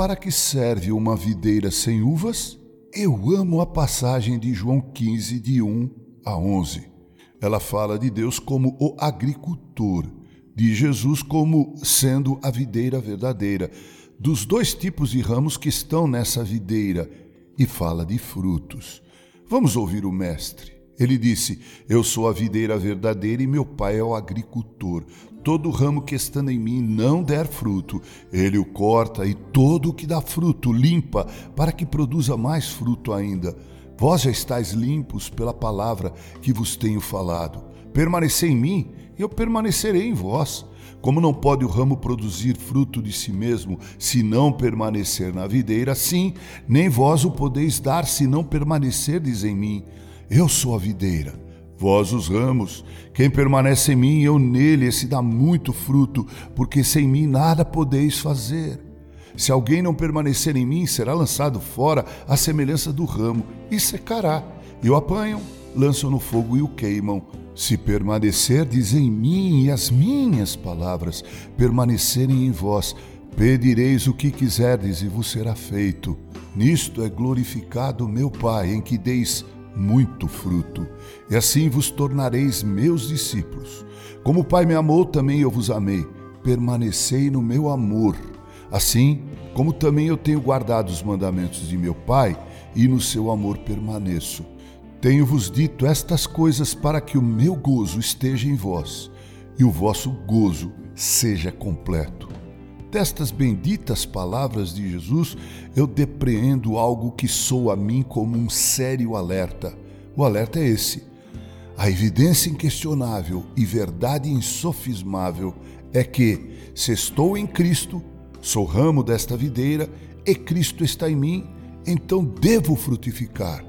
para que serve uma videira sem uvas? Eu amo a passagem de João 15, de 1 a 11. Ela fala de Deus como o agricultor, de Jesus como sendo a videira verdadeira, dos dois tipos de ramos que estão nessa videira, e fala de frutos. Vamos ouvir o Mestre. Ele disse: Eu sou a videira verdadeira e meu pai é o agricultor. Todo ramo que estando em mim não der fruto, ele o corta, e todo o que dá fruto limpa, para que produza mais fruto ainda. Vós já estáis limpos pela palavra que vos tenho falado. Permanecei em mim, e eu permanecerei em vós. Como não pode o ramo produzir fruto de si mesmo se não permanecer na videira, assim nem vós o podeis dar se não permanecerdes em mim. Eu sou a videira, vós os ramos. Quem permanece em mim, eu nele, esse dá muito fruto, porque sem mim nada podeis fazer. Se alguém não permanecer em mim, será lançado fora à semelhança do ramo e secará. E o apanham, lançam no fogo e o queimam. Se permanecerdes em mim e as minhas palavras permanecerem em vós, pedireis o que quiserdes e vos será feito. Nisto é glorificado meu Pai, em que deis muito fruto, e assim vos tornareis meus discípulos. Como o Pai me amou, também eu vos amei. Permanecei no meu amor. Assim como também eu tenho guardado os mandamentos de meu Pai, e no seu amor permaneço. Tenho-vos dito estas coisas para que o meu gozo esteja em vós e o vosso gozo seja completo. Destas benditas palavras de Jesus, eu depreendo algo que soa a mim como um sério alerta. O alerta é esse: a evidência inquestionável e verdade insofismável é que, se estou em Cristo, sou ramo desta videira e Cristo está em mim, então devo frutificar.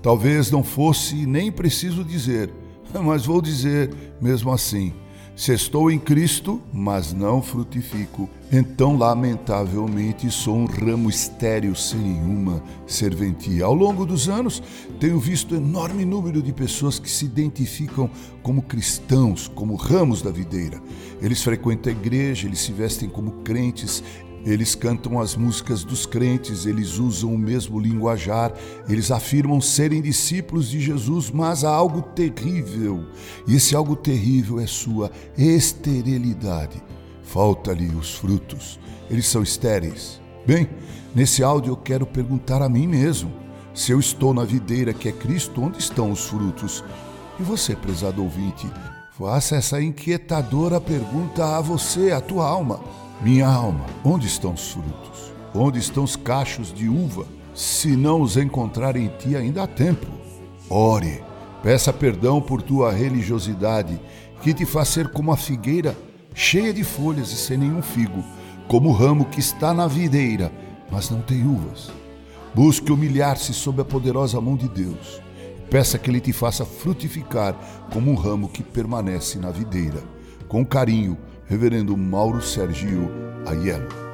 Talvez não fosse nem preciso dizer, mas vou dizer mesmo assim se estou em Cristo, mas não frutifico, então lamentavelmente sou um ramo estéril sem nenhuma serventia. Ao longo dos anos, tenho visto enorme número de pessoas que se identificam como cristãos, como ramos da videira. Eles frequentam a igreja, eles se vestem como crentes, eles cantam as músicas dos crentes, eles usam o mesmo linguajar, eles afirmam serem discípulos de Jesus, mas há algo terrível, e esse algo terrível é sua esterilidade. Falta-lhe os frutos, eles são estéreis. Bem, nesse áudio eu quero perguntar a mim mesmo: se eu estou na videira que é Cristo, onde estão os frutos? E você, prezado ouvinte, faça essa inquietadora pergunta a você, a tua alma. Minha alma, onde estão os frutos? Onde estão os cachos de uva? Se não os encontrar em ti, ainda há tempo. Ore, peça perdão por tua religiosidade, que te faz ser como a figueira, cheia de folhas e sem nenhum figo, como o ramo que está na videira, mas não tem uvas. Busque humilhar-se sob a poderosa mão de Deus. Peça que Ele te faça frutificar como um ramo que permanece na videira. Com carinho, Reverendo Mauro Sergio Aiello.